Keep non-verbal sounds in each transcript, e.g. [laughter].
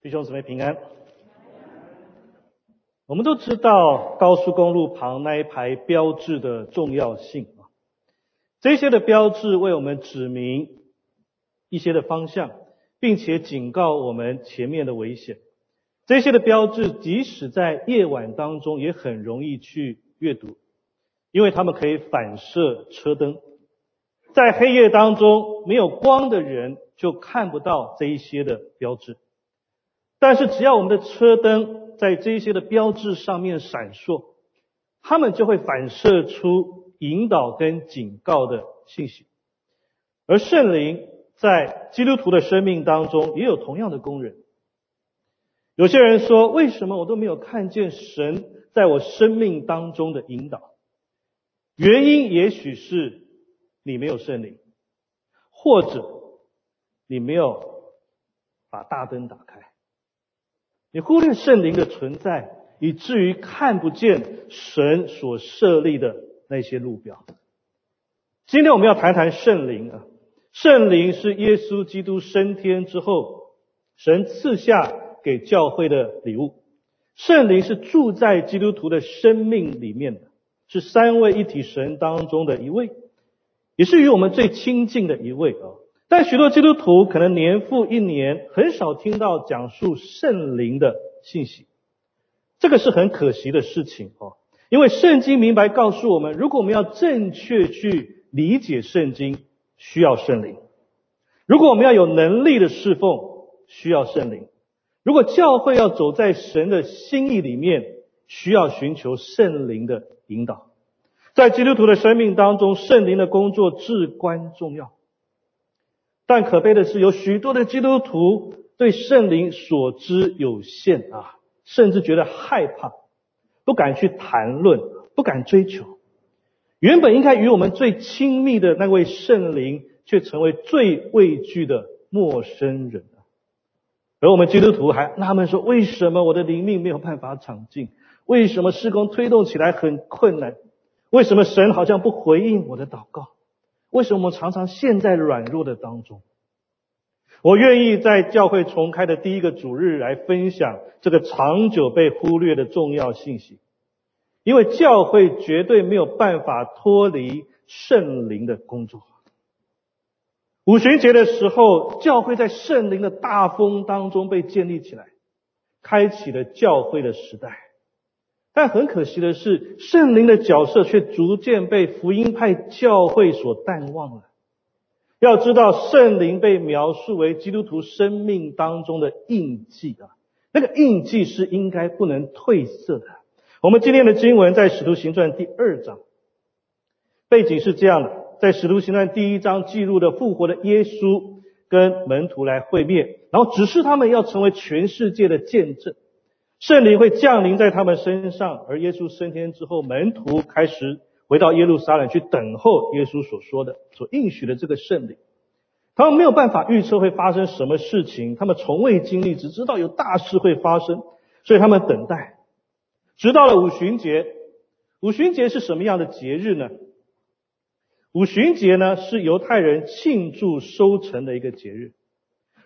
弟兄姊妹平安。我们都知道高速公路旁那一排标志的重要性啊，这些的标志为我们指明一些的方向，并且警告我们前面的危险。这些的标志即使在夜晚当中也很容易去阅读，因为它们可以反射车灯，在黑夜当中没有光的人就看不到这一些的标志。但是只要我们的车灯在这些的标志上面闪烁，他们就会反射出引导跟警告的信息。而圣灵在基督徒的生命当中也有同样的功能。有些人说，为什么我都没有看见神在我生命当中的引导？原因也许是你没有圣灵，或者你没有把大灯打开。你忽略圣灵的存在，以至于看不见神所设立的那些路标。今天我们要谈谈圣灵啊，圣灵是耶稣基督升天之后，神赐下给教会的礼物。圣灵是住在基督徒的生命里面的，是三位一体神当中的一位，也是与我们最亲近的一位啊。但许多基督徒可能年复一年，很少听到讲述圣灵的信息，这个是很可惜的事情哦。因为圣经明白告诉我们，如果我们要正确去理解圣经，需要圣灵；如果我们要有能力的侍奉，需要圣灵；如果教会要走在神的心意里面，需要寻求圣灵的引导。在基督徒的生命当中，圣灵的工作至关重要。但可悲的是，有许多的基督徒对圣灵所知有限啊，甚至觉得害怕，不敢去谈论，不敢追求。原本应该与我们最亲密的那位圣灵，却成为最畏惧的陌生人而我们基督徒还纳闷说：为什么我的灵命没有办法长进？为什么施工推动起来很困难？为什么神好像不回应我的祷告？为什么我们常常陷在软弱的当中？我愿意在教会重开的第一个主日来分享这个长久被忽略的重要信息，因为教会绝对没有办法脱离圣灵的工作。五旬节的时候，教会在圣灵的大风当中被建立起来，开启了教会的时代。但很可惜的是，圣灵的角色却逐渐被福音派教会所淡忘了。要知道，圣灵被描述为基督徒生命当中的印记啊，那个印记是应该不能褪色的。我们今天的经文在使徒行传第二章，背景是这样的：在使徒行传第一章记录的复活的耶稣跟门徒来会面，然后指示他们要成为全世界的见证。圣灵会降临在他们身上，而耶稣升天之后，门徒开始回到耶路撒冷去等候耶稣所说的、所应许的这个圣灵。他们没有办法预测会发生什么事情，他们从未经历，只知道有大事会发生，所以他们等待。直到了五旬节，五旬节是什么样的节日呢？五旬节呢是犹太人庆祝收成的一个节日。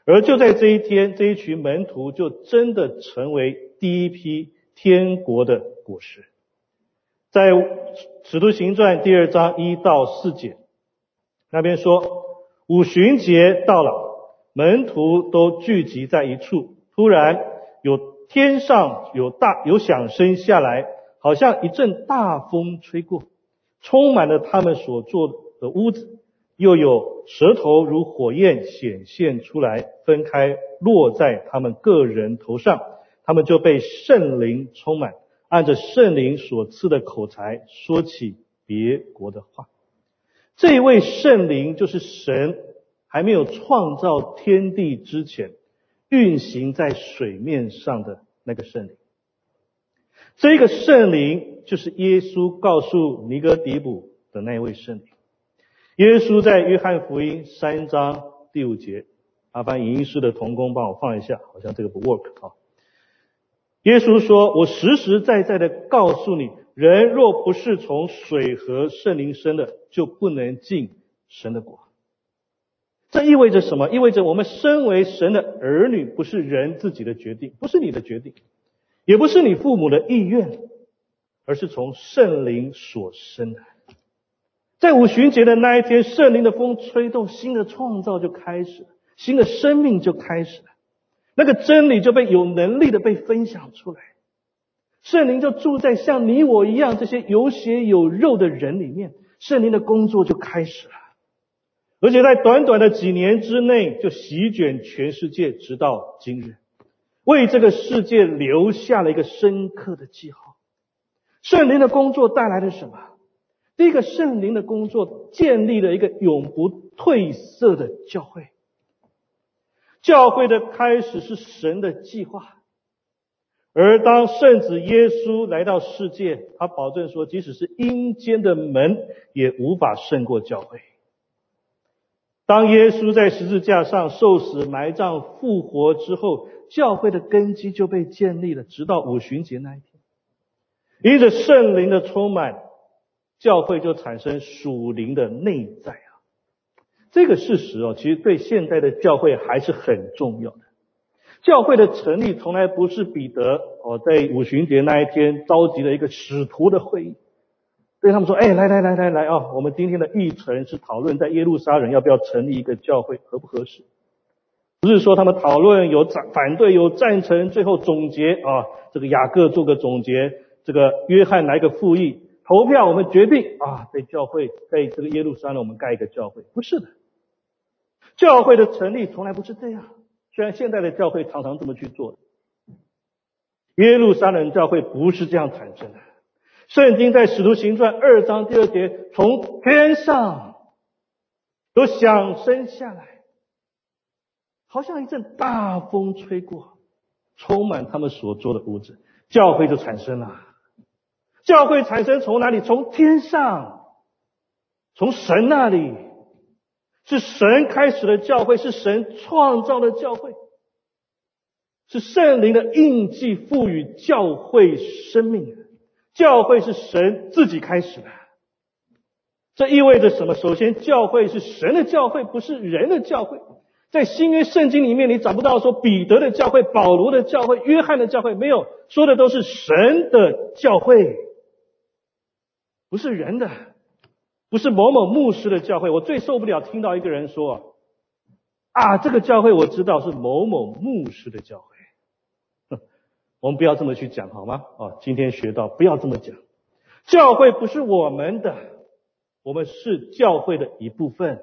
而就在这一天，这一群门徒就真的成为第一批天国的果实。在《使徒行传》第二章一到四节，那边说五旬节到了，门徒都聚集在一处。突然有天上有大有响声下来，好像一阵大风吹过，充满了他们所住的屋子。又有舌头如火焰显现出来，分开落在他们个人头上，他们就被圣灵充满，按着圣灵所赐的口才说起别国的话。这一位圣灵就是神还没有创造天地之前运行在水面上的那个圣灵。这个圣灵就是耶稣告诉尼哥底卜的那位圣灵。耶稣在约翰福音三章第五节，麻烦影音师的童工帮我放一下，好像这个不 work 啊。耶稣说：“我实实在在的告诉你，人若不是从水和圣灵生的，就不能进神的国。”这意味着什么？意味着我们身为神的儿女，不是人自己的决定，不是你的决定，也不是你父母的意愿，而是从圣灵所生的。在五旬节的那一天，圣灵的风吹动，新的创造就开始了，新的生命就开始了。那个真理就被有能力的被分享出来，圣灵就住在像你我一样这些有血有肉的人里面，圣灵的工作就开始了。而且在短短的几年之内，就席卷全世界，直到今日，为这个世界留下了一个深刻的记号。圣灵的工作带来了什么？第一个，圣灵的工作建立了一个永不褪色的教会。教会的开始是神的计划，而当圣子耶稣来到世界，他保证说，即使是阴间的门，也无法胜过教会。当耶稣在十字架上受死、埋葬、复活之后，教会的根基就被建立了，直到五旬节那一天。因着圣灵的充满，教会就产生属灵的内在啊。这个事实哦，其实对现代的教会还是很重要的。教会的成立从来不是彼得哦，在五旬节那一天召集了一个使徒的会议。对他们说：“哎，来来来来来啊！我们今天的议程是讨论在耶路撒冷要不要成立一个教会，合不合适？不是说他们讨论有赞反对有赞成，最后总结啊，这个雅各做个总结，这个约翰来个复议，投票我们决定啊，在教会在这个耶路撒冷我们盖一个教会，不是的。教会的成立从来不是这样，虽然现在的教会常常这么去做，耶路撒冷教会不是这样产生的。”圣经在使徒行传二章第二节，从天上都响声下来，好像一阵大风吹过，充满他们所做的屋子，教会就产生了。教会产生从哪里？从天上，从神那里，是神开始的教会，是神创造的教会，是圣灵的印记赋予教会生命。教会是神自己开始的，这意味着什么？首先，教会是神的教会，不是人的教会。在新约圣经里面，你找不到说彼得的教会、保罗的教会、约翰的教会，没有说的都是神的教会，不是人的，不是某某牧师的教会。我最受不了听到一个人说啊，这个教会我知道是某某牧师的教会。[laughs] 我们不要这么去讲，好吗？啊，今天学到不要这么讲。教会不是我们的，我们是教会的一部分。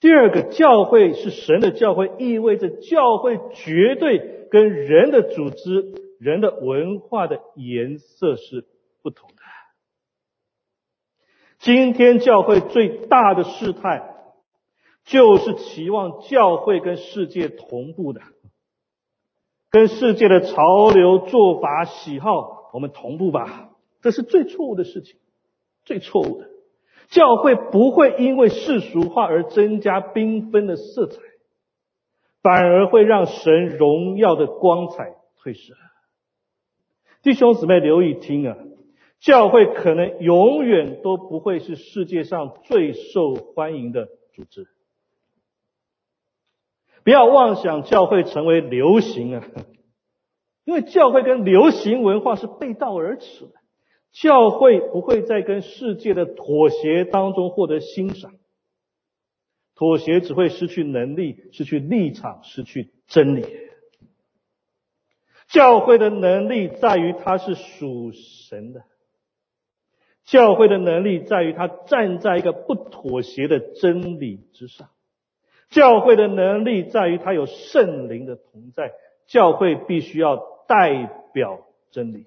第二个，教会是神的教会，意味着教会绝对跟人的组织、人的文化的颜色是不同的。今天教会最大的事态，就是期望教会跟世界同步的。跟世界的潮流、做法、喜好，我们同步吧。这是最错误的事情，最错误的。教会不会因为世俗化而增加缤纷的色彩，反而会让神荣耀的光彩褪色。弟兄姊妹留意听啊，教会可能永远都不会是世界上最受欢迎的组织。不要妄想教会成为流行啊，因为教会跟流行文化是背道而驰的。教会不会在跟世界的妥协当中获得欣赏，妥协只会失去能力、失去立场、失去真理。教会的能力在于它是属神的，教会的能力在于它站在一个不妥协的真理之上。教会的能力在于它有圣灵的同在，教会必须要代表真理。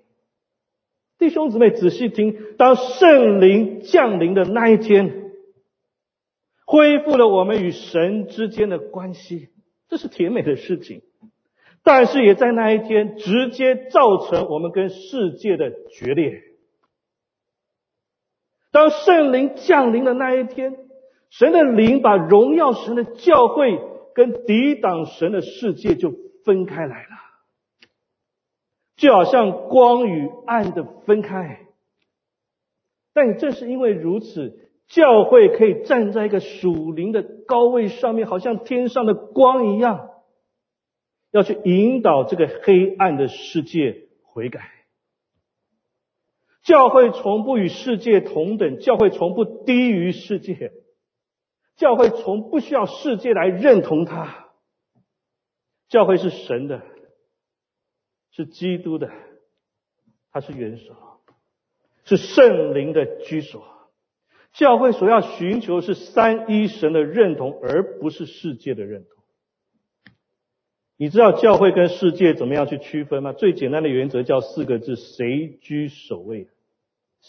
弟兄姊妹仔细听，当圣灵降临的那一天，恢复了我们与神之间的关系，这是甜美的事情。但是也在那一天直接造成我们跟世界的决裂。当圣灵降临的那一天。神的灵把荣耀神的教会跟抵挡神的世界就分开来了，就好像光与暗的分开。但正是因为如此，教会可以站在一个属灵的高位上面，好像天上的光一样，要去引导这个黑暗的世界悔改。教会从不与世界同等，教会从不低于世界，教会从不需要世界来认同它。教会是神的，是基督的，它是元首，是圣灵的居所。教会所要寻求是三一神的认同，而不是世界的认同。你知道教会跟世界怎么样去区分吗？最简单的原则叫四个字：谁居首位？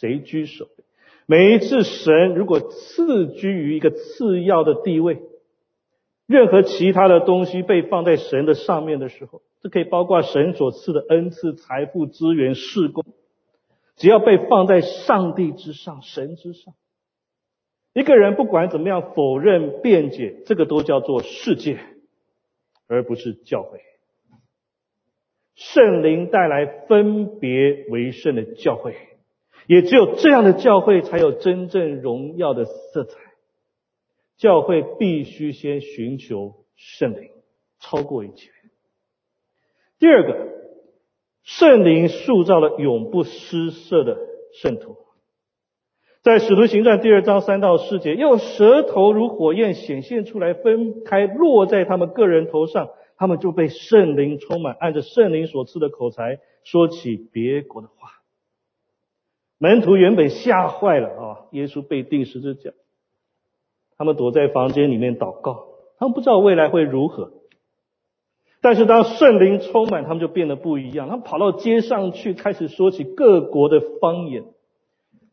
谁居首位？每一次神如果次居于一个次要的地位，任何其他的东西被放在神的上面的时候，这可以包括神所赐的恩赐、财富、资源、事工，只要被放在上帝之上、神之上。一个人不管怎么样否认辩解，这个都叫做世界，而不是教会。圣灵带来分别为圣的教会，也只有这样的教会才有真正荣耀的色彩。教会必须先寻求圣灵，超过一切。第二个，圣灵塑造了永不失色的圣徒。在使徒行传第二章三到四节，用舌头如火焰显现出来，分开落在他们个人头上，他们就被圣灵充满，按着圣灵所赐的口才说起别国的话。门徒原本吓坏了啊！耶稣被钉十字架，他们躲在房间里面祷告，他们不知道未来会如何。但是当圣灵充满，他们就变得不一样，他们跑到街上去，开始说起各国的方言。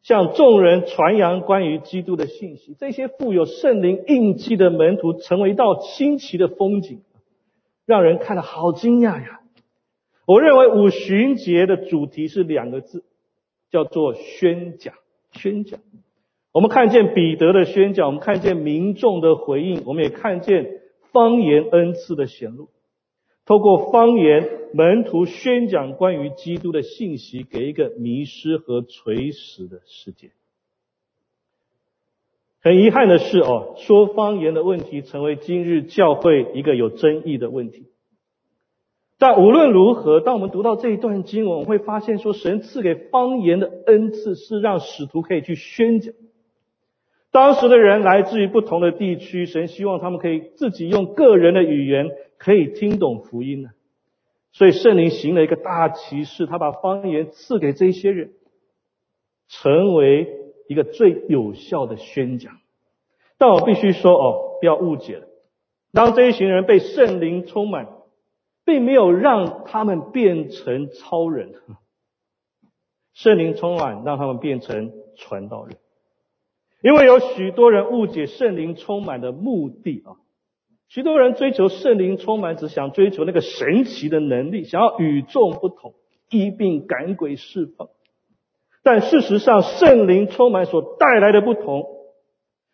向众人传扬关于基督的信息，这些富有圣灵印记的门徒成为一道新奇的风景，让人看了好惊讶呀！我认为五旬节的主题是两个字，叫做宣讲。宣讲，我们看见彼得的宣讲，我们看见民众的回应，我们也看见方言恩赐的显露。透过方言，门徒宣讲关于基督的信息，给一个迷失和垂死的世界。很遗憾的是，哦，说方言的问题成为今日教会一个有争议的问题。但无论如何，当我们读到这一段经文，我们会发现说，神赐给方言的恩赐是让使徒可以去宣讲。当时的人来自于不同的地区，神希望他们可以自己用个人的语言可以听懂福音呢。所以圣灵行了一个大奇事，他把方言赐给这些人，成为一个最有效的宣讲。但我必须说哦，不要误解了，当这一群人被圣灵充满，并没有让他们变成超人，圣灵充满让他们变成传道人。因为有许多人误解圣灵充满的目的啊，许多人追求圣灵充满，只想追求那个神奇的能力，想要与众不同，医病赶鬼释放。但事实上，圣灵充满所带来的不同，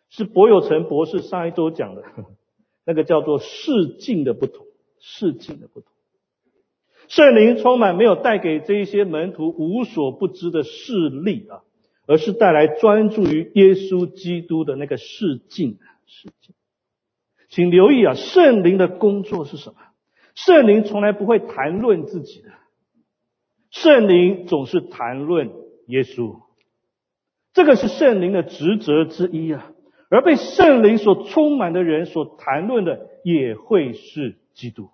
是博有成博士上一周讲的，那个叫做世境的不同，世境的不同。圣灵充满没有带给这一些门徒无所不知的势力啊。而是带来专注于耶稣基督的那个世境。世境，请留意啊，圣灵的工作是什么？圣灵从来不会谈论自己的，圣灵总是谈论耶稣。这个是圣灵的职责之一啊。而被圣灵所充满的人所谈论的也会是基督。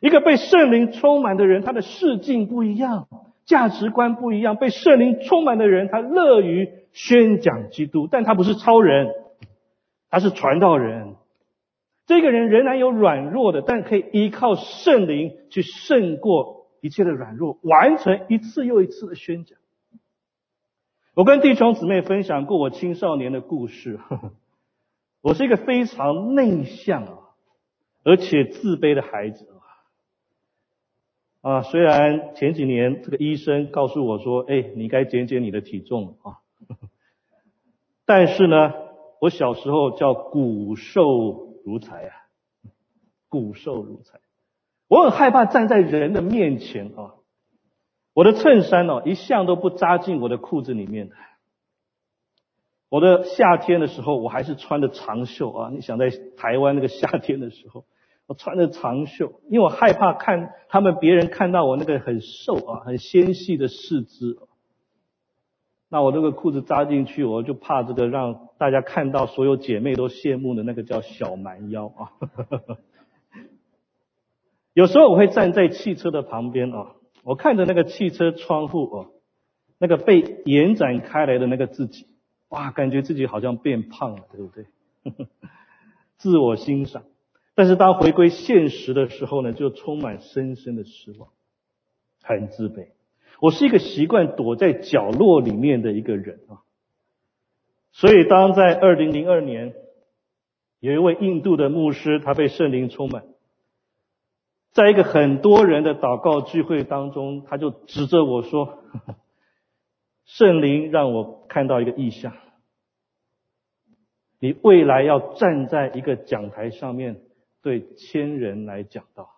一个被圣灵充满的人，他的世境不一样。价值观不一样，被圣灵充满的人，他乐于宣讲基督，但他不是超人，他是传道人。这个人仍然有软弱的，但可以依靠圣灵去胜过一切的软弱，完成一次又一次的宣讲。我跟弟兄姊妹分享过我青少年的故事。呵 [laughs] 呵我是一个非常内向啊，而且自卑的孩子。啊，啊虽然前几年这个医生告诉我说，哎，你该减减你的体重啊，[laughs] 但是呢，我小时候叫骨瘦如柴啊，骨瘦如柴，我很害怕站在人的面前啊，我的衬衫哦，一向都不扎进我的裤子里面。的，我的夏天的时候，我还是穿的长袖啊。你想在台湾那个夏天的时候，[laughs] 我穿着长袖，因为我害怕看他们别人看到我那个很瘦啊、很纤细的四肢。那我这个裤子扎进去，我就怕这个让大家看到所有姐妹都羡慕的那个叫小蛮腰啊。[laughs] 有时候我会站在汽车的旁边啊，我看着那个汽车窗户哦，那个被延展开来的那个自己，哇，感觉自己好像变胖了，对不对？[laughs] 自我欣赏，但是当回归现实的时候呢，就充满深深的失望，很自卑。我是一个习惯躲在角落里面的一个人啊，所以当在二零零二年，有一位印度的牧师，他被圣灵充满。在一个很多人的祷告聚会当中，他就指着我说：“圣灵让我看到一个意象，你未来要站在一个讲台上面对千人来讲道。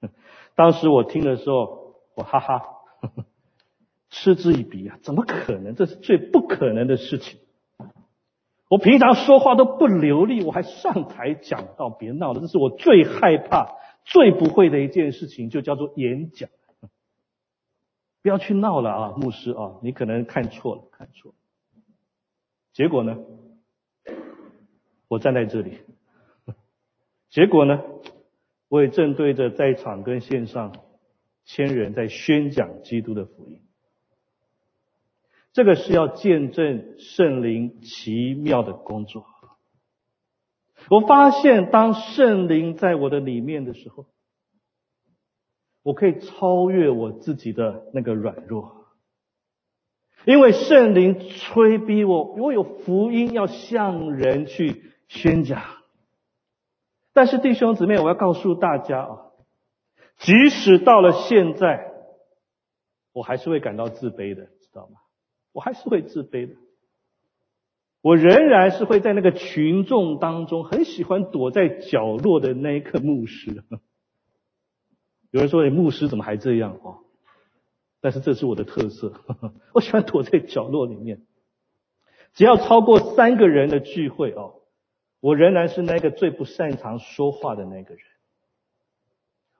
[laughs] ”当时我听的时候，我哈哈 [laughs] 嗤之以鼻啊，怎么可能？这是最不可能的事情。我平常说话都不流利，我还上台讲道，别闹了！这是我最害怕、最不会的一件事情，就叫做演讲。不要去闹了啊，牧师啊，你可能看错了，看错。结果呢？我站在这里。[laughs] 结果呢？我也正对着在场跟线上千人在宣讲基督的福音。这个是要见证圣灵奇妙的工作。我发现，当圣灵在我的里面的时候，我可以超越我自己的那个软弱，因为圣灵催逼我，我有福音要向人去宣讲。但是弟兄姊妹，我要告诉大家啊，即使到了现在，我还是会感到自卑的，知道吗？我还是会自卑的，我仍然是会在那个群众当中很喜欢躲在角落的那一刻牧师。有人说：“哎，牧师怎么还这样？”哦，但是这是我的特色，我喜欢躲在角落里面。只要超过三个人的聚会哦，我仍然是那个最不擅长说话的那个人。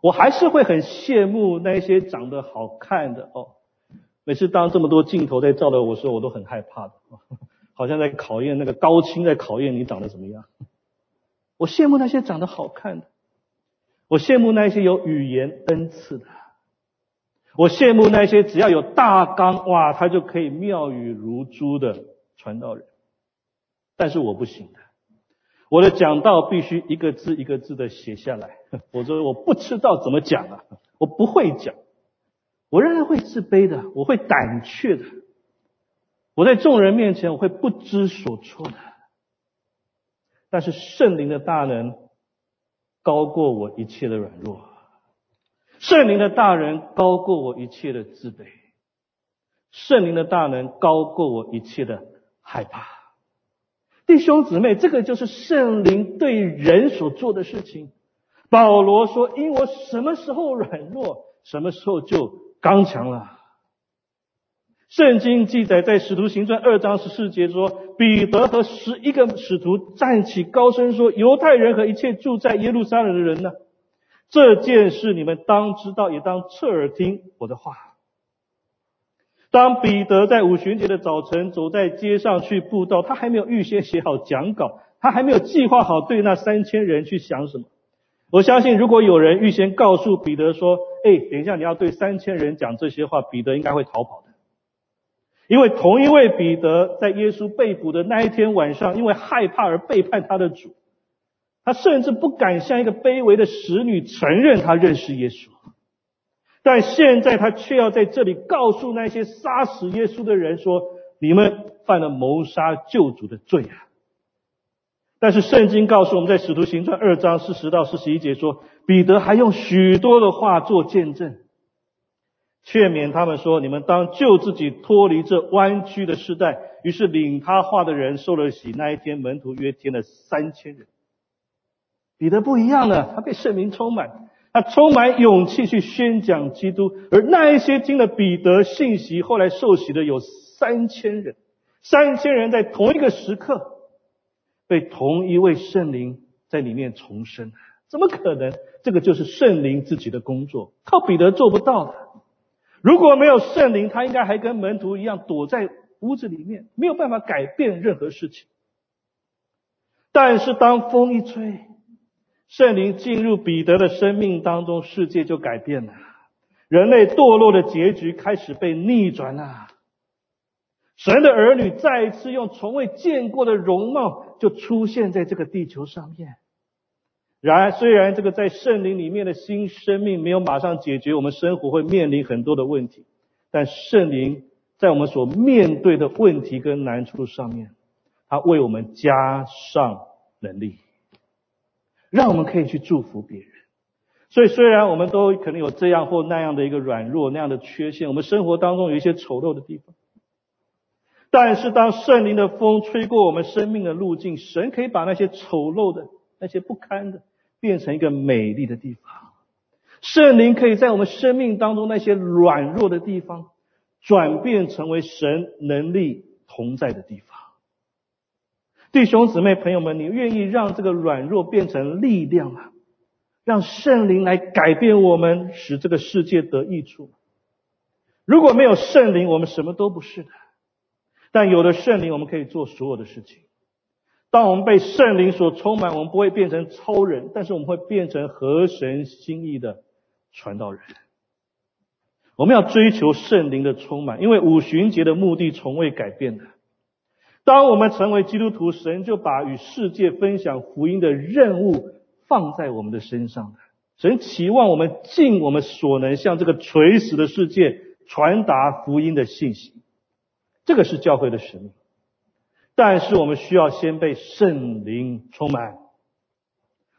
我还是会很羡慕那些长得好看的哦。每次当这么多镜头在照着我时候，我都很害怕的，好像在考验那个高清，在考验你长得怎么样。我羡慕那些长得好看的，我羡慕那些有语言恩赐的，我羡慕那些只要有大纲，哇，他就可以妙语如珠的传道人。但是我不行的，我的讲道必须一个字一个字的写下来，[laughs] 否则我不知道怎么讲啊，我不会讲。我仍然会自卑的，我会胆怯的，我在众人面前我会不知所措的。但是圣灵的大能高过我一切的软弱，圣灵的大能高过我一切的自卑，圣灵的大能高过我一切的害怕。弟兄姊妹，这个就是圣灵对人所做的事情。保罗说：“因我什么时候软弱，什么时候就。”刚强了。圣经记载在使徒行传二章十四节说，彼得和十一个使徒站起高声说：“犹太人和一切住在耶路撒冷的人呢，这件事你们当知道，也当侧耳听我的话。”当彼得在五旬节的早晨走在街上去布道，他还没有预先写好讲稿，他还没有计划好对那三千人去想什么。我相信，如果有人预先告诉彼得说：“哎，等一下你要对三千人讲这些话”，彼得应该会逃跑的。因为同一位彼得在耶稣被捕的那一天晚上，因为害怕而背叛他的主，他甚至不敢向一个卑微的使女承认他认识耶稣。但现在他却要在这里告诉那些杀死耶稣的人说：“你们犯了谋杀救主的罪啊！”但是圣经告诉我们在使徒行传二章四十到四十一节说，彼得还用许多的话做见证，劝勉他们说：你们当救自己脱离这弯曲的时代。于是领他话的人受了洗，那一天门徒约添了三千人。彼得不一样了，他被圣灵充满，他充满勇气去宣讲基督。而那一些听了彼得信息后来受洗的有三千人。三千人在同一个时刻被同一位圣灵在里面重生，怎么可能？这个就是圣灵自己的工作，靠彼得做不到的。如果没有圣灵，他应该还跟门徒一样躲在屋子里面，没有办法改变任何事情。但是当风一吹，圣灵进入彼得的生命当中，世界就改变了，人类堕落的结局开始被逆转了。神的儿女再一次用从未见过的容貌，就出现在这个地球上面。然而，虽然这个在圣灵里面的新生命没有马上解决我们生活会面临很多的问题，但圣灵在我们所面对的问题跟难处上面，他为我们加上能力，让我们可以去祝福别人。所以，虽然我们都可能有这样或那样的一个软弱、那样的缺陷，我们生活当中有一些丑陋的地方，但是当圣灵的风吹过我们生命的路径，神可以把那些丑陋的、那些不堪的。变成一个美丽的地方，圣灵可以在我们生命当中那些软弱的地方，转变成为神能力同在的地方。弟兄姊妹朋友们，你愿意让这个软弱变成力量吗？让圣灵来改变我们，使这个世界得益处。如果没有圣灵，我们什么都不是的；但有了圣灵，我们可以做所有的事情。当我们被圣灵所充满，我们不会变成超人，但是我们会变成合神心意的传道人。我们要追求圣灵的充满，因为五旬节的目的从未改变的。当我们成为基督徒，神就把与世界分享福音的任务放在我们的身上。神期望我们尽我们所能，向这个垂死的世界传达福音的信息。这个是教会的使命。但是我们需要先被圣灵充满。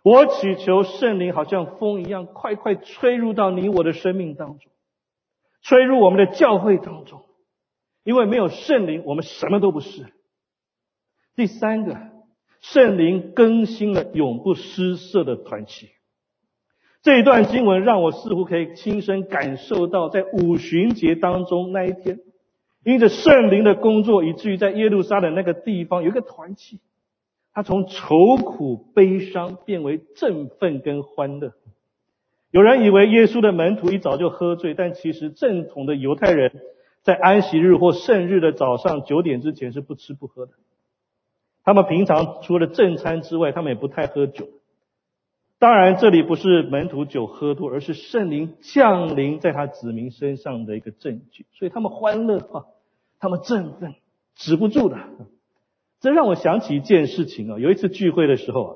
我祈求圣灵好像风一样，快快吹入到你我的生命当中，吹入我们的教会当中。因为没有圣灵，我们什么都不是。第三个，圣灵更新了永不失色的团契。这一段经文让我似乎可以亲身感受到，在五旬节当中那一天。因着圣灵的工作，以至于在耶路撒冷那个地方有一个团契，他从愁苦悲伤变为振奋跟欢乐。有人以为耶稣的门徒一早就喝醉，但其实正统的犹太人在安息日或圣日的早上九点之前是不吃不喝的。他们平常除了正餐之外，他们也不太喝酒。当然，这里不是门徒酒喝多，而是圣灵降临在他子民身上的一个证据。所以他们欢乐啊，他们振奋，止不住的。这让我想起一件事情啊，有一次聚会的时候啊，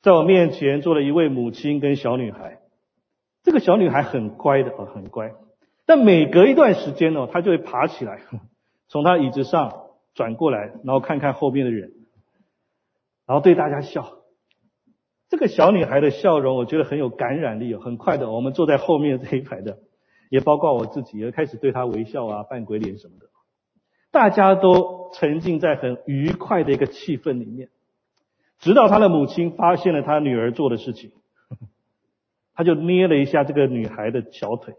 在我面前坐了一位母亲跟小女孩。这个小女孩很乖的啊，很乖。但每隔一段时间呢，她就会爬起来，从她椅子上转过来，然后看看后面的人，然后对大家笑。这个小女孩的笑容，我觉得很有感染力。很快的，我们坐在后面这一排的，也包括我自己，也开始对她微笑啊，扮鬼脸什么的。大家都沉浸在很愉快的一个气氛里面。直到她的母亲发现了她女儿做的事情，[laughs] 他就捏了一下这个女孩的小腿，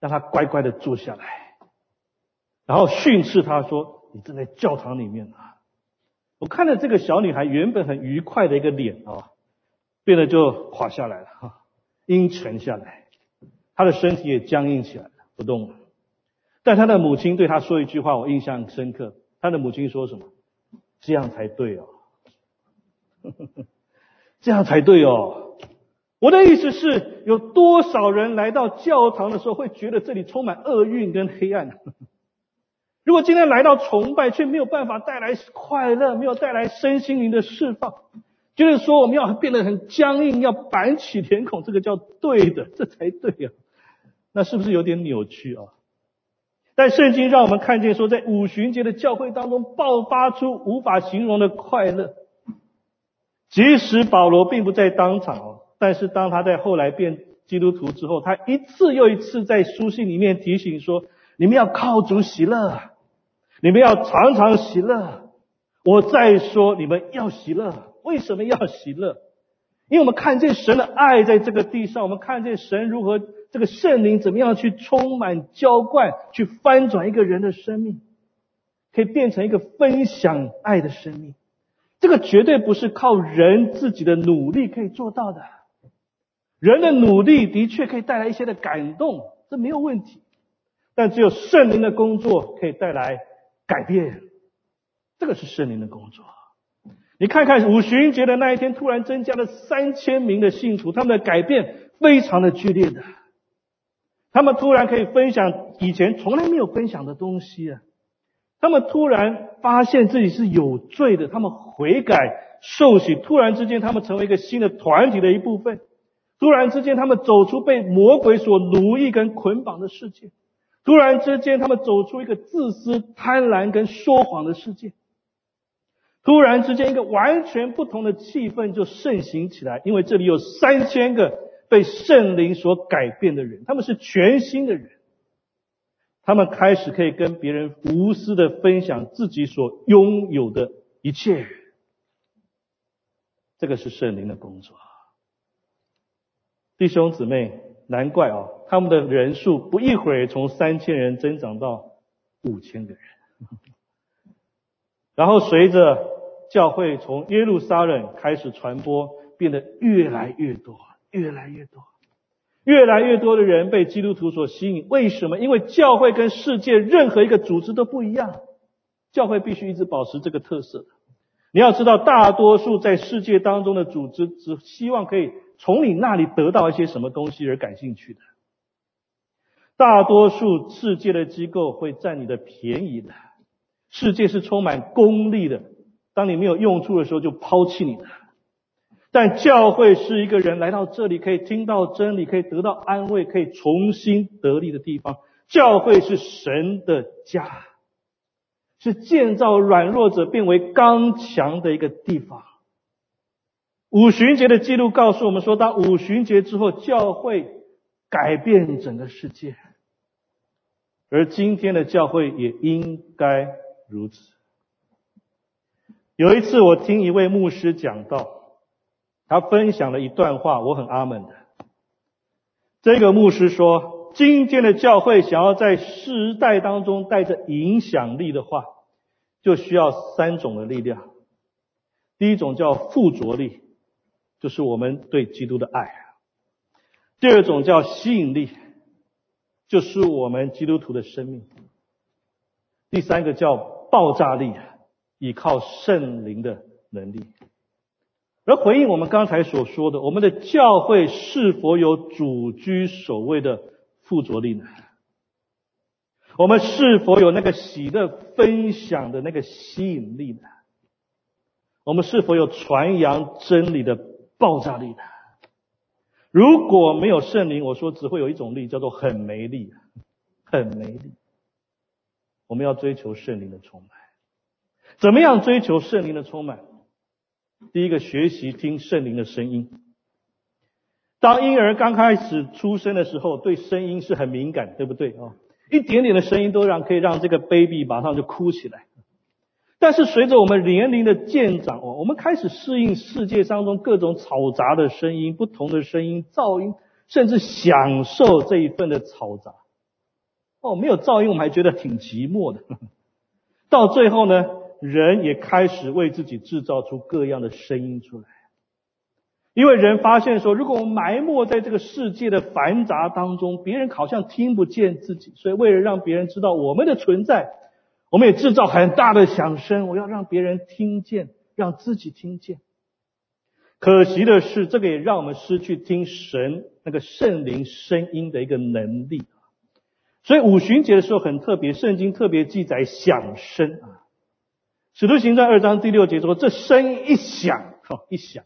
让她乖乖的坐下来，然后训斥她说：“你正在教堂里面啊。”我看到这个小女孩原本很愉快的一个脸啊，变得就垮下来了哈，阴沉下来，她的身体也僵硬起来了，不动了。但她的母亲对她说一句话，我印象深刻。她的母亲说什么？这样才对哦，[laughs] 这样才对哦。我的意思是有多少人来到教堂的时候会觉得这里充满厄运跟黑暗？如果今天来到崇拜，却没有办法带来快乐，没有带来身心灵的释放，就是说我们要变得很僵硬，要板起脸孔，这个叫对的，[laughs] 这才对呀。那是不是有点扭曲啊？但圣经让我们看见说，在五旬节的教会当中，爆发出无法形容的快乐。即使保罗并不在当场哦，但是当他在后来变基督徒之后，他一次又一次在书信里面提醒说：你们要靠主喜乐。你们要常常喜乐。我再说，你们要喜乐。为什么要喜乐？因为我们看见神的爱在这个地上，我们看见神如何这个圣灵怎么样去充满浇灌，去翻转一个人的生命。可以变成一个分享爱的生命。这个绝对不是靠人自己的努力可以做到的。人的努力的确可以带来一些的感动，这没有问题。但只有圣灵的工作可以带来改变，这个是圣灵的工作。你看看五旬节的那一天，突然增加了三千名的信徒，他们的改变非常的剧烈的。他们突然可以分享以前从来没有分享的东西啊！他们突然发现自己是有罪的，他们悔改受洗，突然之间他们成为一个新的团体的一部分。突然之间，他们走出被魔鬼所奴役跟捆绑的世界。突然之间，他们走出一个自私、贪婪跟说谎的世界。突然之间，一个完全不同的气氛就盛行起来，因为这里有三千个被圣灵所改变的人，他们是全新的人。他们开始可以跟别人无私的分享自己所拥有的一切。这个是圣灵的工作。弟兄姊妹，难怪啊，他们的人数不一会儿从三千人增长到五千个人，[laughs] 然后随着教会从耶路撒冷开始传播，变得越来越多，越来越多，越来越多的人被基督徒所吸引。为什么？因为教会跟世界任何一个组织都不一样，教会必须一直保持这个特色。你要知道，大多数在世界当中的组织只希望可以。从你那里得到一些什么东西而感兴趣的，大多数世界的机构会占你的便宜的。世界是充满功利的，当你没有用处的时候就抛弃你的。但教会是一个人来到这里可以听到真理，可以得到安慰，可以重新得力的地方。教会是神的家，是建造软弱者变为刚强的一个地方。五旬节的记录告诉我们说，当五旬节之后，教会改变整个世界，而今天的教会也应该如此。有一次，我听一位牧师讲到，他分享了一段话，我很阿门的。这个牧师说，今天的教会想要在时代当中带着影响力的话，就需要三种的力量。第一种叫附着力。就是我们对基督的爱。第二种叫吸引力，就是我们基督徒的生命。第三个叫爆炸力，依靠圣灵的能力。而回应我们刚才所说的，我们的教会是否有主居首位的附着力呢？我们是否有那个喜乐分享的那个吸引力呢？我们是否有传扬真理的？爆炸力的，如果没有圣灵，我说只会有一种力，叫做很没力，很没力。我们要追求圣灵的充满，怎么样追求圣灵的充满？第一个，学习听圣灵的声音。当婴儿刚开始出生的时候，对声音是很敏感，对不对啊？一点点的声音都让可以让这个 baby 马上就哭起来。但是随着我们年龄的渐长哦，我们开始适应世界当中各种嘈杂的声音、不同的声音、噪音，甚至享受这一份的嘈杂。哦，没有噪音，我们还觉得挺寂寞的。[laughs] 到最后呢，人也开始为自己制造出各样的声音出来，因为人发现说，如果我们埋没在这个世界的繁杂当中，别人好像听不见自己，所以为了让别人知道我们的存在。我们也制造很大的响声，我要让别人听见，让自己听见。可惜的是，这个也让我们失去听神那个圣灵声音的一个能力。所以五旬节的时候很特别，圣经特别记载响声啊。使徒行传二章第六节说：“这声音一响，哈一响，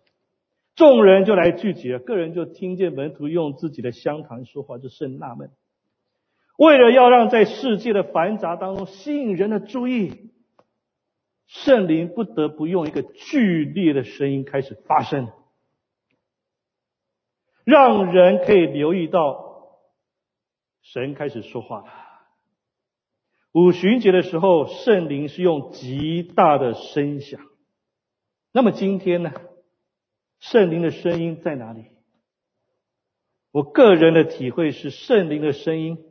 众人就来聚集了，个人就听见门徒用自己的香谈说话，就甚纳闷。”为了要让在世界的繁杂当中吸引人的注意，圣灵不得不用一个剧烈的声音开始发声，让人可以留意到神开始说话了。五旬节的时候，圣灵是用极大的声响。那么今天呢？圣灵的声音在哪里？我个人的体会是，圣灵的声音。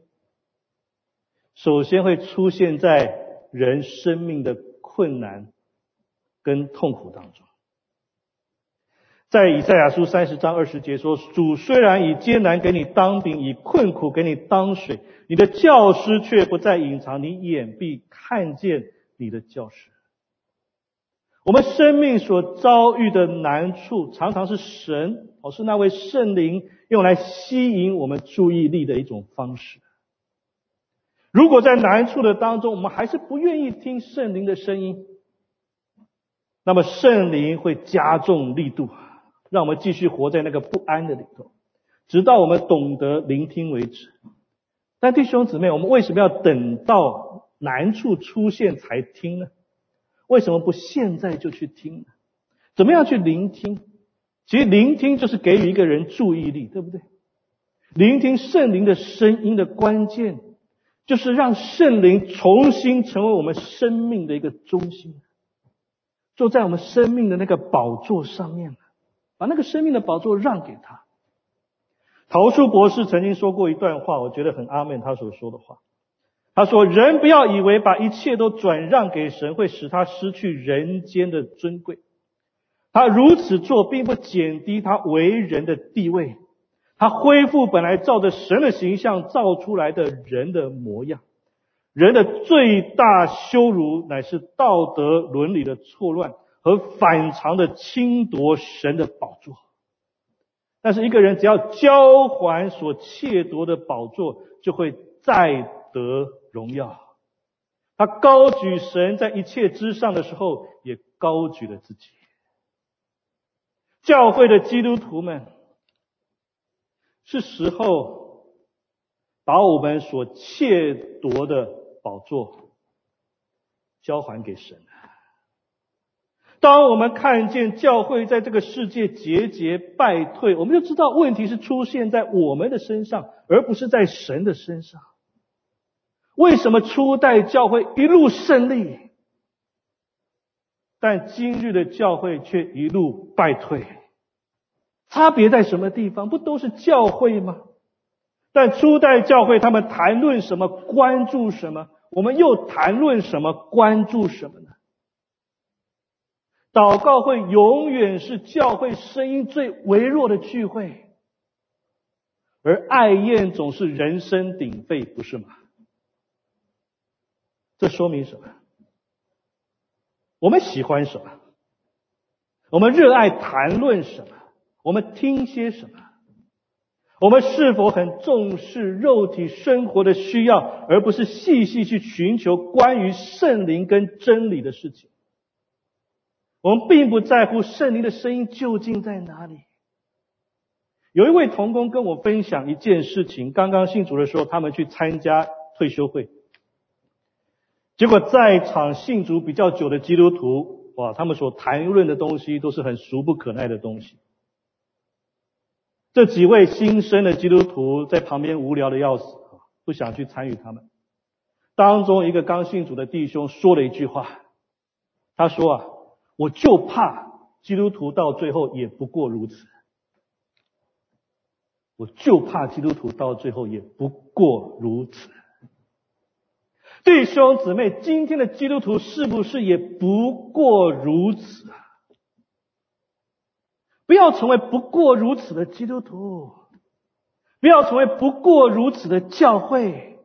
首先会出现在人生命的困难跟痛苦当中。在以赛亚书三十章二十节说：“主虽然以艰难给你当饼，以困苦给你当水，你的教师却不再隐藏，你眼必看见你的教师。”我们生命所遭遇的难处，常常是神，哦，是那位圣灵用来吸引我们注意力的一种方式。如果在难处的当中，我们还是不愿意听圣灵的声音，那么圣灵会加重力度。让我们继续活在那个不安的里头，直到我们懂得聆听为止。但弟兄姊妹，我们为什么要等到难处出现才听呢？为什么不现在就去听呢？怎么样去聆听？其实聆听就是给予一个人注意力，对不对？聆听圣灵的声音的关键，就是让圣灵重新成为我们生命的一个中心，坐在我们生命的那个宝座上面。把那个生命的宝座让给他。陶树博士曾经说过一段话，我觉得很阿门。他所说的话，他说：“人不要以为把一切都转让给神，会使他失去人间的尊贵。他如此做，并不减低他为人的地位。他恢复本来照着神的形象造出来的人的模样。人的最大羞辱，乃是道德伦理的错乱。”和反常的侵夺神的宝座，但是一个人只要交还所窃夺的宝座，就会再得荣耀。他高举神在一切之上的时候，也高举了自己。教会的基督徒们，是时候把我们所窃夺的宝座交还给神。当我们看见教会在这个世界节节败退，我们就知道问题是出现在我们的身上，而不是在神的身上。为什么初代教会一路胜利，但今日的教会却一路败退？差别在什么地方？不都是教会吗？但初代教会他们谈论什么，关注什么？我们又谈论什么，关注什么呢？祷告会永远是教会声音最微弱的聚会，而爱宴总是人声鼎沸，不是吗？这说明什么？我们喜欢什么？我们热爱谈论什么？我们听些什么？我们是否很重视肉体生活的需要，而不是细细去寻求关于圣灵跟真理的事情？我们并不在乎圣灵的声音究竟在哪里。有一位童工跟我分享一件事情：刚刚信主的时候，他们去参加退休会，结果在场信主比较久的基督徒，哇，他们所谈论的东西都是很俗不可耐的东西。这几位新生的基督徒在旁边无聊的要死，不想去参与他们。当中一个刚信主的弟兄说了一句话，他说啊。我就怕基督徒到最后也不过如此，我就怕基督徒到最后也不过如此。弟兄姊妹，今天的基督徒是不是也不过如此啊？不要成为不过如此的基督徒，不要成为不过如此的教会。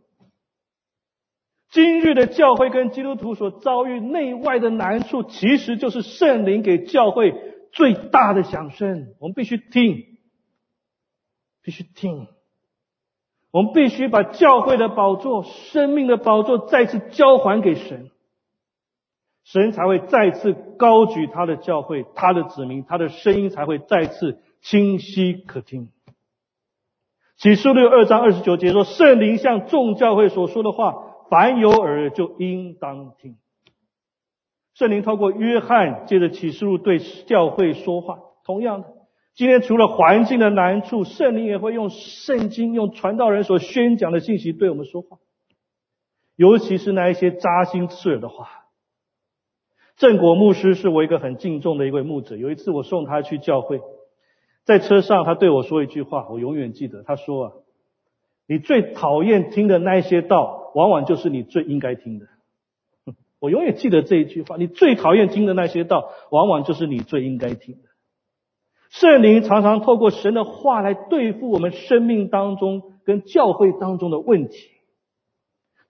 今日的教会跟基督徒所遭遇内外的难处，其实就是圣灵给教会最大的响声。我们必须听，必须听。我们必须把教会的宝座、生命的宝座再次交还给神，神才会再次高举他的教会、他的子民，他的声音才会再次清晰可听。启示录二章二十九节说：“圣灵向众教会所说的话。”凡有耳就应当听。圣灵透过约翰借着启示录对教会说话。同样的，今天除了环境的难处，圣灵也会用圣经、用传道人所宣讲的信息对我们说话。尤其是那一些扎心刺耳的话。正果牧师是我一个很敬重的一位牧者。有一次我送他去教会，在车上他对我说一句话，我永远记得。他说啊。你最讨厌听的那些道，往往就是你最应该听的。[laughs] 我永远记得这一句话：你最讨厌听的那些道，往往就是你最应该听的。圣灵常常透过神的话来对付我们生命当中跟教会当中的问题。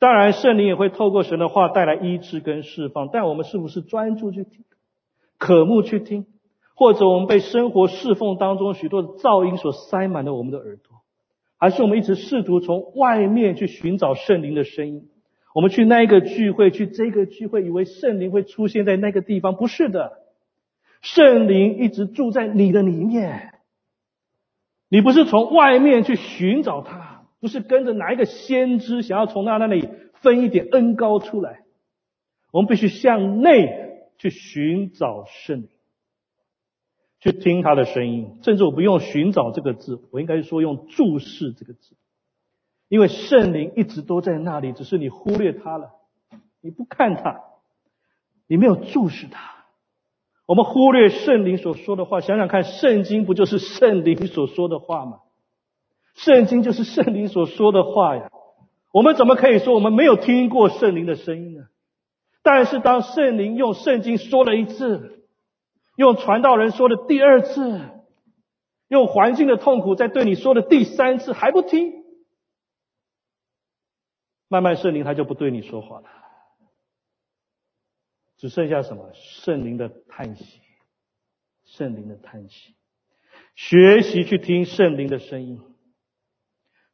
当然，圣灵也会透过神的话带来医治跟释放。但我们是不是专注去听、渴慕去听，或者我们被生活侍奉当中许多的噪音所塞满了我们的耳朵？还是我们一直试图从外面去寻找圣灵的声音？我们去那一个聚会，去这个聚会，以为圣灵会出现在那个地方，不是的。圣灵一直住在你的里面，你不是从外面去寻找他，不是跟着哪一个先知想要从他那里分一点恩高出来。我们必须向内去寻找圣灵，去听他的声音。甚至我不用“寻找”这个字，我应该说用“注视”这个字，因为圣灵一直都在那里，只是你忽略他了，你不看他，你没有注视他。我们忽略圣灵所说的话，想想看，圣经不就是圣灵所说的话吗？圣经就是圣灵所说的话呀。我们怎么可以说我们没有听过圣灵的声音呢？但是当圣灵用圣经说了一次，用传道人说的第二次，用环境的痛苦在对你说的第三次还不听，慢慢圣灵他就不对你说话了。只剩下什么？圣灵的叹息，圣灵的叹息。学习去听圣灵的声音，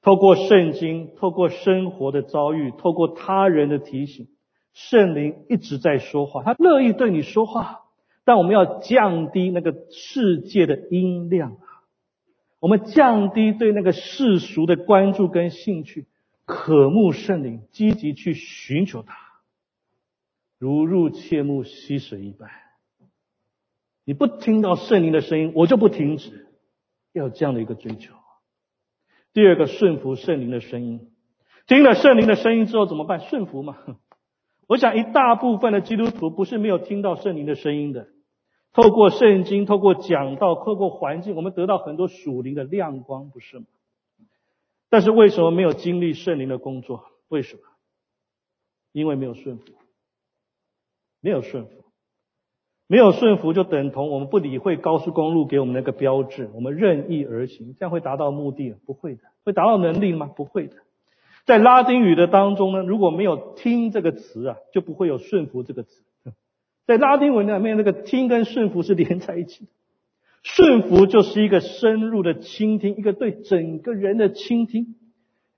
透过圣经，透过生活的遭遇，透过他人的提醒，圣灵一直在说话，他乐意对你说话。但我们要降低那个世界的音量啊，我们降低对那个世俗的关注跟兴趣，渴慕圣灵，积极去寻求他。如入切木溪水一般，你不听到圣灵的声音，我就不停止，要有这样的一个追求。第二个，顺服圣灵的声音。听了圣灵的声音之后怎么办？顺服嘛。我想一大部分的基督徒不是没有听到圣灵的声音的，透过圣经，透过讲道，透过环境，我们得到很多属灵的亮光，不是吗？但是为什么没有经历圣灵的工作？为什么？因为没有顺服。没有顺服，没有顺服就等同我们不理会高速公路给我们那个标志，我们任意而行，这样会达到目的？不会的，会达到能力吗？不会的。在拉丁语的当中呢，如果没有听这个词啊，就不会有顺服这个词。在拉丁文里面，那个听跟顺服是连在一起的。顺服就是一个深入的倾听，一个对整个人的倾听，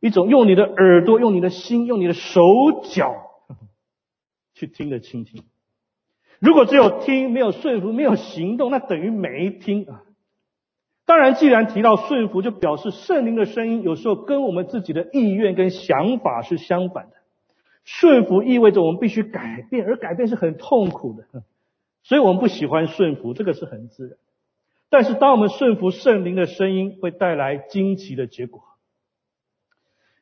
一种用你的耳朵、用你的心、用你的手脚去听的倾听。如果只有听没有顺服没有行动，那等于没听啊。当然，既然提到顺服，就表示圣灵的声音有时候跟我们自己的意愿跟想法是相反的。顺服意味着我们必须改变，而改变是很痛苦的，所以我们不喜欢顺服，这个是很自然。但是当我们顺服圣灵的声音，会带来惊奇的结果。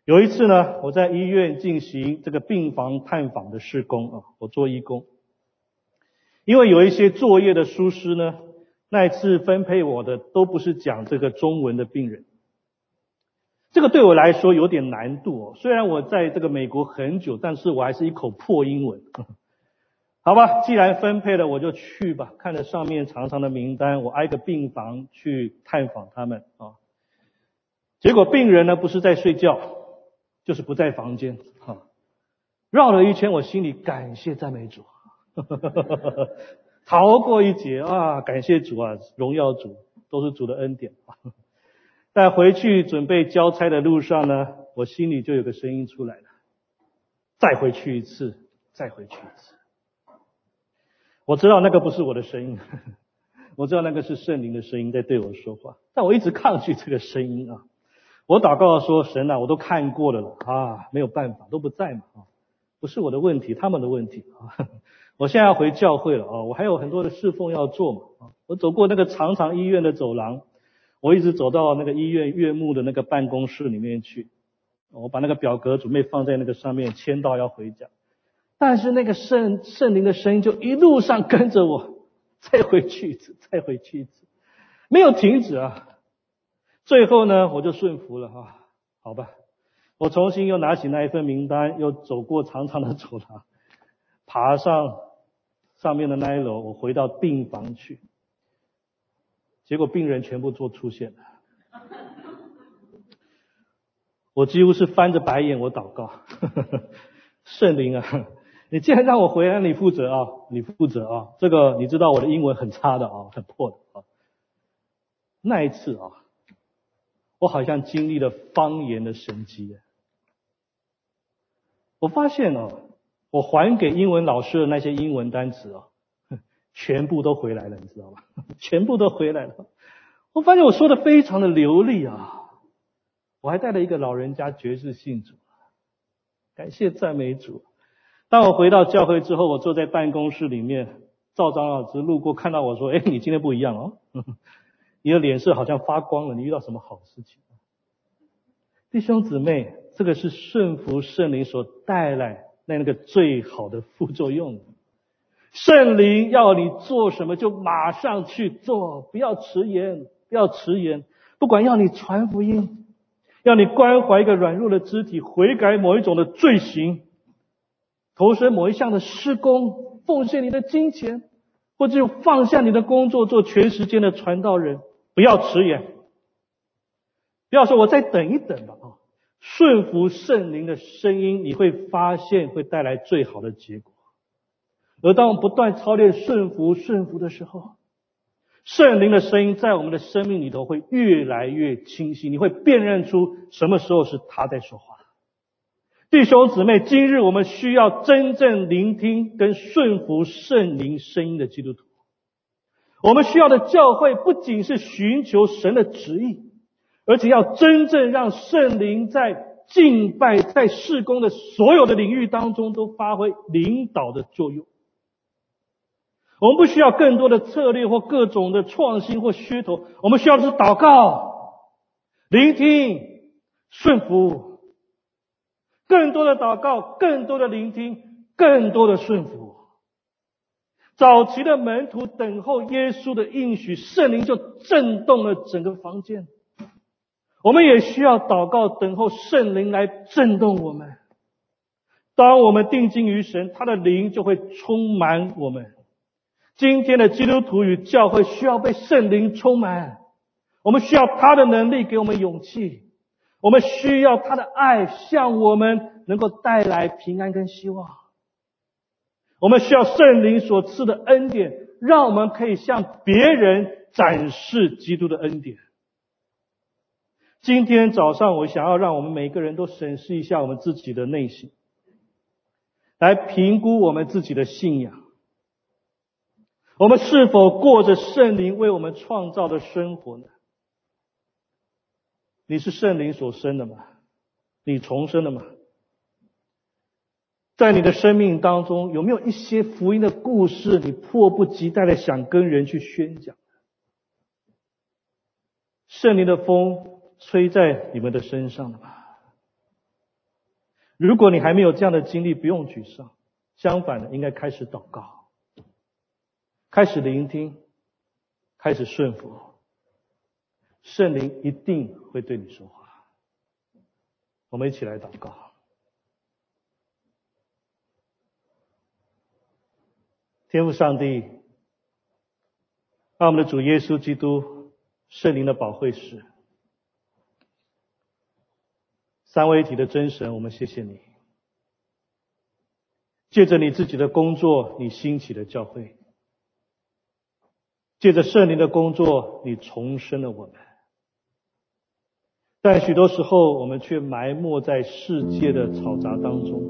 有一次呢，我在医院进行这个病房探访的施工啊，我做义工。因为有一些作业的书师呢，那一次分配我的都不是讲这个中文的病人，这个对我来说有点难度哦。虽然我在这个美国很久，但是我还是一口破英文。[laughs] 好吧，既然分配了，我就去吧。看着上面长长的名单，我挨个病房去探访他们啊。结果病人呢不是在睡觉，就是不在房间。哈，绕了一圈，我心里感谢赞美主。[laughs] 逃过一劫啊！感谢主啊，荣耀主，都是主的恩典。[laughs] 在回去准备交差的路上呢，我心里就有个声音出来了：再回去一次，再回去一次。我知道那个不是我的声音，[laughs] 我知道那个是圣灵的声音在对我说话，但我一直抗拒这个声音啊。我祷告说：神啊，我都看过了了啊，没有办法，都不在嘛啊，不是我的问题，他们的问题啊。我现在要回教会了啊，我还有很多的侍奉要做嘛。我走过那个长长医院的走廊，我一直走到那个医院岳母的那个办公室里面去，我把那个表格准备放在那个上面签到要回家，但是那个圣圣灵的声音就一路上跟着我，再回去一次，再回去一次，没有停止啊。最后呢，我就顺服了哈，好吧，我重新又拿起那一份名单，又走过长长的走廊。爬上上面的那一楼，我回到病房去，结果病人全部都出现了，我几乎是翻着白眼，我祷告，[laughs] 圣灵啊，你既然让我回来，你负责啊，你负责啊，这个你知道我的英文很差的啊，很破的啊，那一次啊。我好像经历了方言的神迹。我发现哦，我还给英文老师的那些英文单词哦，[laughs] 全部都回来了，你知道吗？[laughs] 全部都回来了。我发现我说的非常的流利啊。我还带了一个老人家爵士信主，感谢赞美主。当我回到教会之后，我坐在办公室里面，赵长老师路过看到我说：“哎，你今天不一样哦。[laughs] ”你的脸色好像发光了，你遇到什么好事情？弟兄姊妹，这个是顺服圣灵所带来那那个最好的副作用。圣灵要你做什么，就马上去做，不要迟延，不要迟延。不管要你传福音，要你关怀一个软弱的肢体，悔改某一种的罪行，投身某一项的施工，奉献你的金钱，或者放下你的工作，做全时间的传道人。不要迟延，不要说我再等一等吧啊！顺服圣灵的声音，你会发现会带来最好的结果。而当我们不断操练顺服、顺服的时候，圣灵的声音在我们的生命里头会越来越清晰，你会辨认出什么时候是他在说话。弟兄姊妹，今日我们需要真正聆听跟顺服圣灵声音的基督徒。我们需要的教会不仅是寻求神的旨意，而且要真正让圣灵在敬拜、在事工的所有的领域当中都发挥领导的作用。我们不需要更多的策略或各种的创新或噱头，我们需要的是祷告、聆听、顺服。更多的祷告，更多的聆听，更多的顺服。早期的门徒等候耶稣的应许，圣灵就震动了整个房间。我们也需要祷告，等候圣灵来震动我们。当我们定睛于神，他的灵就会充满我们。今天的基督徒与教会需要被圣灵充满，我们需要他的能力给我们勇气，我们需要他的爱向我们能够带来平安跟希望。我们需要圣灵所赐的恩典，让我们可以向别人展示基督的恩典。今天早上，我想要让我们每个人都审视一下我们自己的内心，来评估我们自己的信仰。我们是否过着圣灵为我们创造的生活呢？你是圣灵所生的吗？你重生了吗？在你的生命当中，有没有一些福音的故事，你迫不及待的想跟人去宣讲？圣灵的风吹在你们的身上了吧？如果你还没有这样的经历，不用沮丧，相反的，应该开始祷告，开始聆听，开始顺服，圣灵一定会对你说话。我们一起来祷告。天父上帝，让我们的主耶稣基督圣灵的宝会师，三位一体的真神，我们谢谢你。借着你自己的工作，你兴起的教会；借着圣灵的工作，你重生了我们。但许多时候，我们却埋没在世界的嘈杂当中。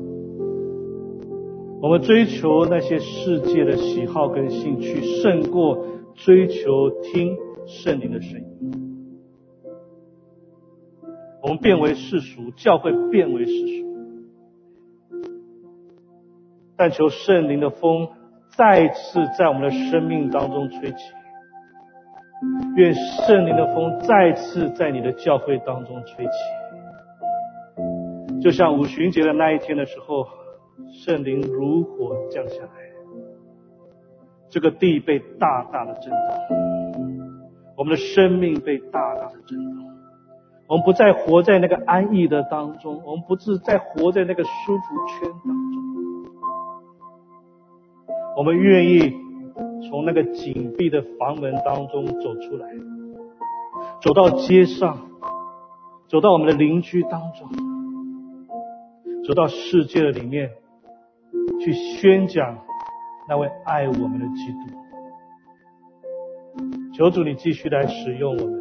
我们追求那些世界的喜好跟兴趣，胜过追求听圣灵的声音。我们变为世俗，教会变为世俗。但求圣灵的风再次在我们的生命当中吹起，愿圣灵的风再次在你的教会当中吹起，就像五旬节的那一天的时候。圣灵如火降下来，这个地被大大的震动，我们的生命被大大的震动。我们不再活在那个安逸的当中，我们不是再活在那个舒服圈当中。我们愿意从那个紧闭的房门当中走出来，走到街上，走到我们的邻居当中，走到世界的里面，去宣讲那位爱我们的基督。求主你继续来使用我们。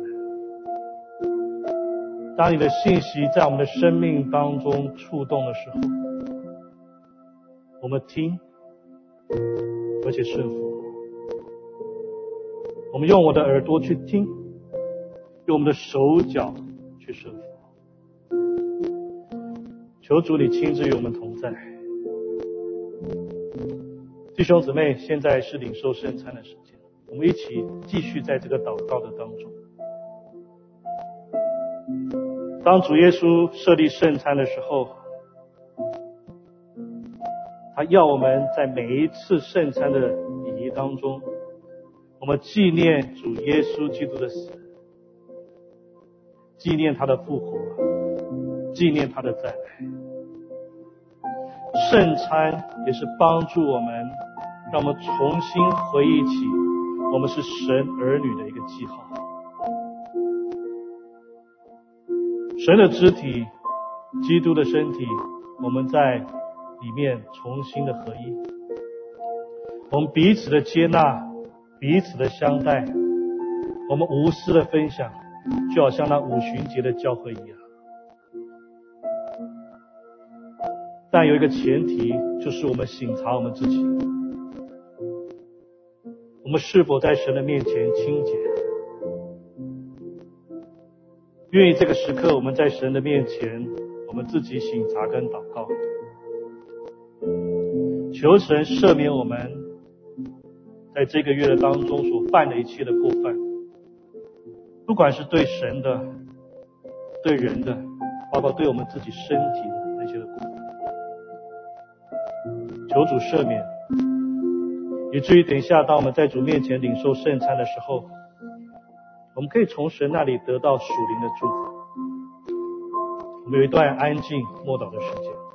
当你的信息在我们的生命当中触动的时候，我们听，而且顺服。我们用我的耳朵去听，用我们的手脚去顺服。求主你亲自与我们同在。弟兄姊妹，现在是领受圣餐的时间，我们一起继续在这个祷告的当中。当主耶稣设立圣餐的时候，他要我们在每一次圣餐的礼仪当中，我们纪念主耶稣基督的死，纪念他的复活，纪念他的再来。圣餐也是帮助我们，让我们重新回忆起我们是神儿女的一个记号。神的肢体，基督的身体，我们在里面重新的合一。我们彼此的接纳，彼此的相待，我们无私的分享，就好像那五旬节的教会一样。但有一个前提，就是我们省察我们自己，我们是否在神的面前清洁。愿意这个时刻，我们在神的面前，我们自己醒察跟祷告，求神赦免我们在这个月的当中所犯的一切的过犯，不管是对神的、对人的，包括对我们自己身体的那些的过犯，求主赦免，以至于等一下当我们在主面前领受圣餐的时候。我们可以从神那里得到属灵的祝福。我们有一段安静默祷的时间。